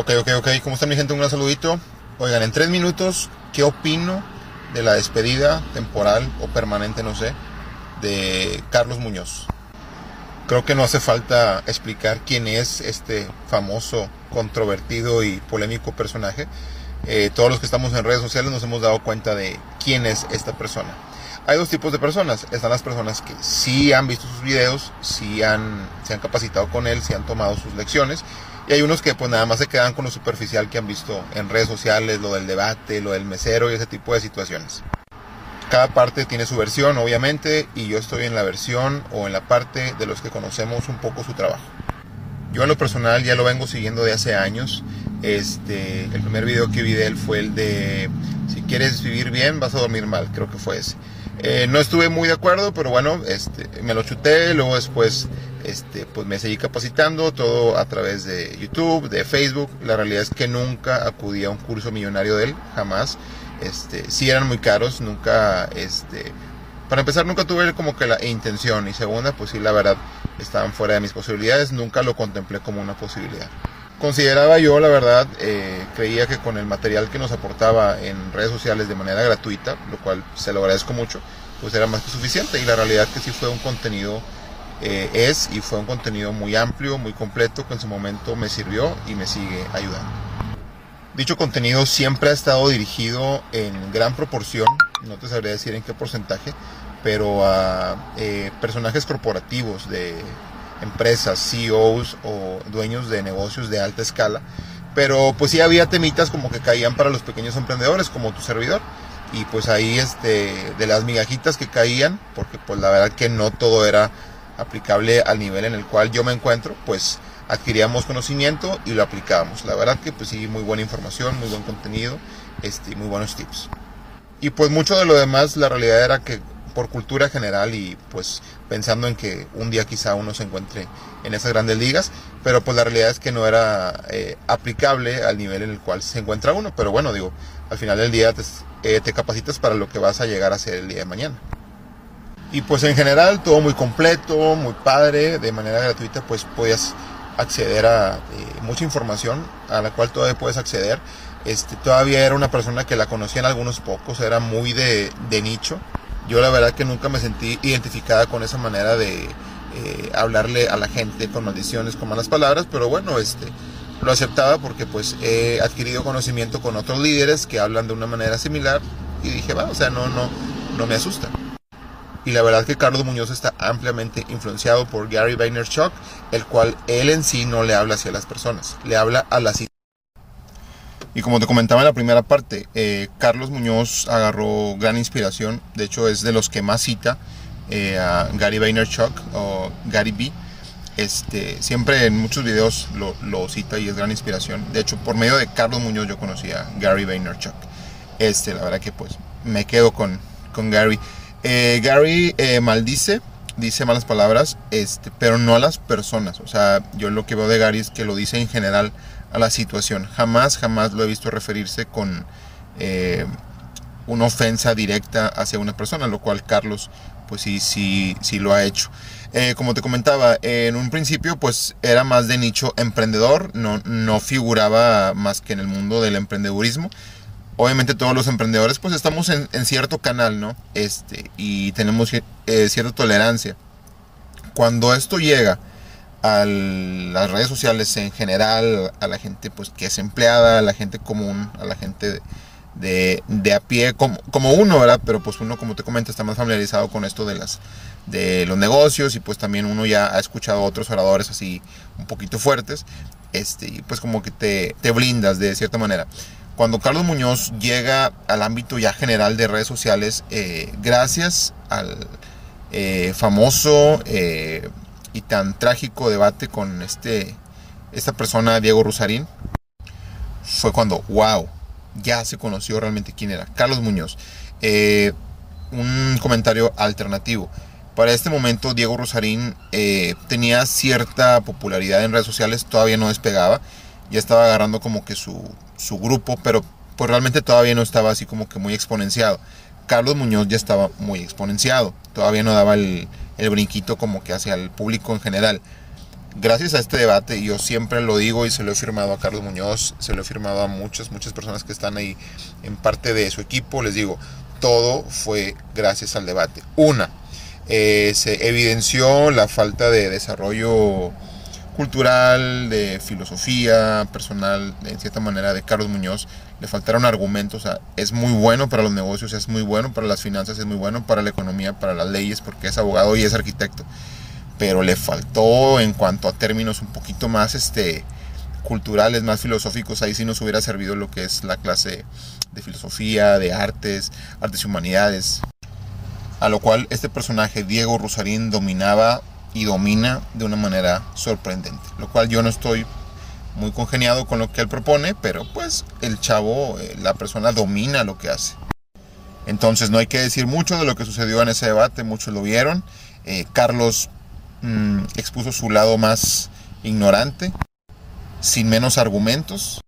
Ok, ok, ok. ¿Cómo está mi gente? Un gran saludito. Oigan, en tres minutos, ¿qué opino de la despedida temporal o permanente, no sé, de Carlos Muñoz? Creo que no hace falta explicar quién es este famoso, controvertido y polémico personaje. Eh, todos los que estamos en redes sociales nos hemos dado cuenta de quién es esta persona. Hay dos tipos de personas. Están las personas que sí han visto sus videos, sí han, se han capacitado con él, sí han tomado sus lecciones y hay unos que pues nada más se quedan con lo superficial que han visto en redes sociales, lo del debate, lo del mesero y ese tipo de situaciones. Cada parte tiene su versión, obviamente, y yo estoy en la versión o en la parte de los que conocemos un poco su trabajo. Yo en lo personal ya lo vengo siguiendo de hace años. Este, el primer video que vi de él fue el de si quieres vivir bien vas a dormir mal, creo que fue ese. Eh, no estuve muy de acuerdo, pero bueno, este, me lo chuté, luego después este, pues me seguí capacitando, todo a través de YouTube, de Facebook. La realidad es que nunca acudí a un curso millonario de él, jamás. Este, sí eran muy caros, nunca, este, para empezar nunca tuve como que la intención y segunda, pues sí, la verdad, estaban fuera de mis posibilidades, nunca lo contemplé como una posibilidad. Consideraba yo, la verdad, eh, creía que con el material que nos aportaba en redes sociales de manera gratuita, lo cual se lo agradezco mucho, pues era más que suficiente y la realidad que sí fue un contenido, eh, es y fue un contenido muy amplio, muy completo, que en su momento me sirvió y me sigue ayudando. Dicho contenido siempre ha estado dirigido en gran proporción, no te sabría decir en qué porcentaje, pero a eh, personajes corporativos de empresas, CEOs o dueños de negocios de alta escala. Pero pues sí había temitas como que caían para los pequeños emprendedores, como tu servidor. Y pues ahí este, de las migajitas que caían, porque pues la verdad que no todo era aplicable al nivel en el cual yo me encuentro, pues adquiríamos conocimiento y lo aplicábamos. La verdad que pues sí, muy buena información, muy buen contenido, este, muy buenos tips. Y pues mucho de lo demás, la realidad era que por cultura general y pues pensando en que un día quizá uno se encuentre en esas grandes ligas, pero pues la realidad es que no era eh, aplicable al nivel en el cual se encuentra uno, pero bueno, digo, al final del día te, eh, capacitas para lo que vas a llegar a ser el día de mañana. Y pues en general todo muy completo, muy padre, de manera gratuita pues puedes acceder a eh, mucha información a la cual todavía puedes acceder. Este, todavía era una persona que la conocían algunos pocos, era muy de, de nicho yo la verdad que nunca me sentí identificada con esa manera de eh, hablarle a la gente con maldiciones, con malas palabras, pero bueno, este, lo aceptaba porque pues he adquirido conocimiento con otros líderes que hablan de una manera similar y dije, va, o sea, no, no, no me asusta. Y la verdad que Carlos Muñoz está ampliamente influenciado por Gary Vaynerchuk, el cual él en sí no le habla hacia las personas, le habla a las y como te comentaba en la primera parte, eh, Carlos Muñoz agarró gran inspiración, de hecho es de los que más cita eh, a Gary Vaynerchuk o Gary B. Este, siempre en muchos videos lo, cita y es gran inspiración. De hecho, por medio de Carlos Muñoz yo conocí a Gary Vaynerchuk. Este, la verdad que pues me quedo con, con Gary. Eh, Gary maldice, dice malas palabras, este, pero no a las personas. O sea, yo lo que veo de Gary es que lo dice en general a la situación. Jamás, jamás lo he visto referirse con eh, una ofensa directa hacia una persona, lo cual Carlos pues sí, sí, sí lo ha hecho. Eh, como te comentaba, en un principio pues era más de nicho emprendedor, no, no figuraba más que en el mundo del emprendedurismo. Obviamente todos los emprendedores pues estamos en, cierto canal, ¿no? Este, y tenemos eh, cierta tolerancia. Cuando esto llega a las redes sociales en general, a la gente pues que es empleada, a la gente común, a la gente de, de a pie, como, como, uno, ¿verdad? Pero pues uno, como te comento, está más familiarizado con esto de, las, de los negocios y pues también uno ya ha escuchado otros oradores así un poquito fuertes, este, y pues como que te, te blindas de cierta manera. Cuando Carlos Muñoz llega al ámbito ya general de redes sociales, eh, gracias al eh, famoso... Eh, y tan trágico debate con este, esta persona, Diego Rusarín, fue cuando, wow, ya se conoció realmente quién era. Carlos Muñoz. Un comentario alternativo. Para este momento, Diego Rosarín tenía cierta popularidad en redes sociales, todavía no despegaba, ya estaba agarrando como que su, su grupo, pero pues realmente todavía no estaba así como que muy exponenciado. Carlos Muñoz ya estaba muy exponenciado, todavía no daba el, el brinquito como que hacia el público en general. gracias a este debate, yo siempre lo digo y se lo he firmado a Carlos Muñoz, se lo he firmado a muchas, muchas personas que están ahí en parte de su equipo, les digo, todo fue gracias al debate. Una, eh, se evidenció la falta de desarrollo cultural, de filosofía personal, en cierta manera, de Carlos Muñoz. Le faltaron argumentos. es muy bueno para los negocios, es muy bueno para las finanzas, es muy bueno para la economía, para las leyes, porque es abogado y es arquitecto. Pero le faltó en cuanto a términos un poquito más este, culturales, más filosóficos. Ahí sí nos hubiera servido lo que es la clase de filosofía, de artes, artes y humanidades. A lo cual este personaje, Diego Rosarín, dominaba y domina de una manera sorprendente. Lo cual yo no estoy muy congeniado con lo que él propone, pero pues el chavo, eh, la persona domina lo que hace. Entonces no hay que decir mucho de lo que sucedió en ese debate, muchos lo vieron. Eh, Carlos mm, expuso su lado más ignorante, sin menos argumentos.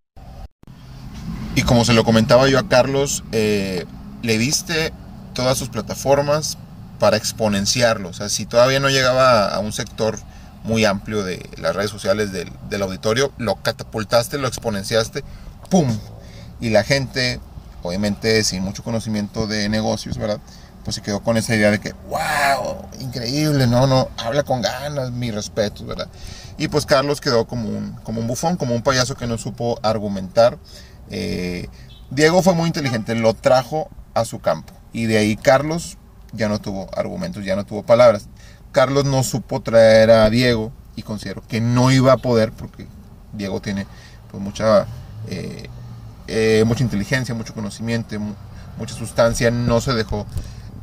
Y como se lo comentaba yo a Carlos, eh, le diste todas sus plataformas para exponenciarlo. O sea, si todavía no llegaba a un sector muy amplio de las redes sociales del, auditorio, lo catapultaste, lo exponenciaste, ¡pum! Y la gente, obviamente sin mucho conocimiento de negocios, ¿verdad? Pues se quedó con esa idea de que, wow, increíble, no, no, habla con ganas, mi respeto, ¿verdad? Y pues Carlos quedó como un, como un bufón, como un payaso que no supo argumentar. Eh, Diego fue muy inteligente, lo trajo a su campo. Y de ahí Carlos ya no tuvo argumentos, ya no tuvo palabras. Carlos no supo traer a Diego y considero que no iba a poder porque Diego tiene pues, mucha, eh, eh, mucha inteligencia, mucho conocimiento, mucha sustancia, no se dejó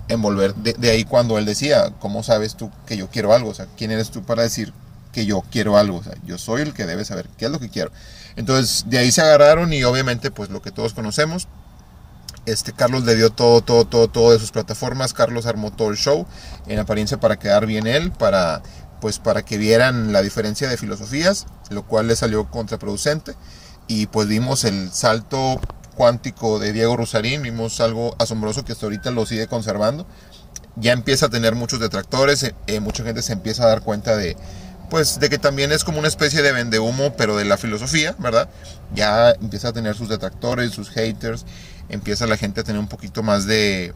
envolver. De, ahí cuando él decía, ¿cómo sabes tú que yo quiero algo? O sea, ¿quién eres tú para decir que yo quiero algo? O sea, yo soy el que debe saber qué es lo que quiero. Entonces, de ahí se agarraron y obviamente, pues lo que todos conocemos, este, Carlos le dio todo, todo, todo, todo de sus plataformas. Carlos armó todo el show en apariencia para quedar bien él, para, pues, para que vieran la diferencia de filosofías, lo cual le salió contraproducente. Y pues vimos el salto cuántico de Diego Rosarín, vimos algo asombroso que hasta ahorita lo sigue conservando. Ya empieza a tener muchos detractores, eh, eh, mucha gente se empieza a dar cuenta de, pues de que también es como una especie de vendehumo, pero de la filosofía, ¿verdad? Ya empieza a tener sus detractores, sus haters, empieza la gente a tener un poquito más de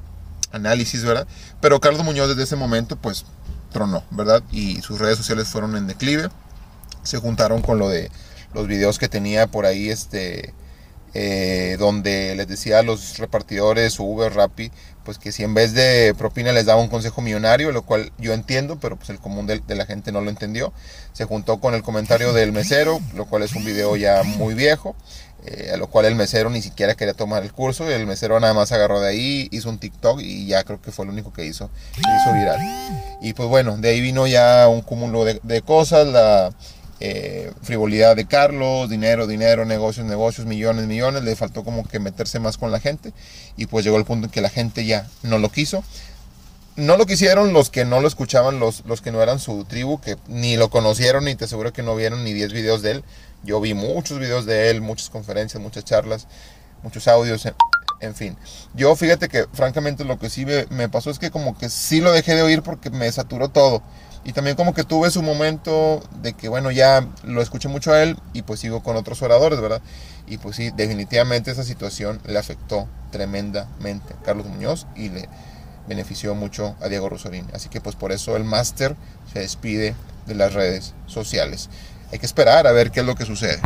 análisis, ¿verdad? Pero Carlos Muñoz desde ese momento, pues, tronó, ¿verdad? Y sus redes sociales fueron en declive. Se juntaron con lo de los videos que tenía por ahí, este, eh, donde les decía a los repartidores Uber, Rappi, pues que si en vez de propina les daba un consejo millonario, lo cual yo entiendo, pero pues el común de, la gente no lo entendió. Se juntó con el comentario del mesero, lo cual es un video ya muy viejo, eh, a lo cual el mesero ni siquiera quería tomar el curso, y el mesero nada más agarró de ahí, hizo un TikTok y ya creo que fue lo único que hizo, que hizo viral. Y pues bueno, de ahí vino ya un cúmulo de, de cosas, la eh, frivolidad de Carlos, dinero, dinero, negocios, negocios, millones, millones, le faltó como que meterse más con la gente y pues llegó el punto en que la gente ya no lo quiso. No lo quisieron los que no lo escuchaban, los, los que no eran su tribu, que ni lo conocieron, ni te aseguro que no vieron ni 10 videos de él. Yo vi muchos videos de él, muchas conferencias, muchas charlas, muchos audios, en, fin. Yo fíjate que francamente lo que sí me, me pasó es que como que sí lo dejé de oír porque me saturó todo y también como que tuve su momento de que, bueno, ya lo escuché mucho a él y pues sigo con otros oradores, ¿verdad? Y pues sí, definitivamente esa situación le afectó tremendamente a Carlos Muñoz y le benefició mucho a Diego Rosarín. Así que pues por eso el máster se despide de las redes sociales. Hay que esperar a ver qué es lo que sucede.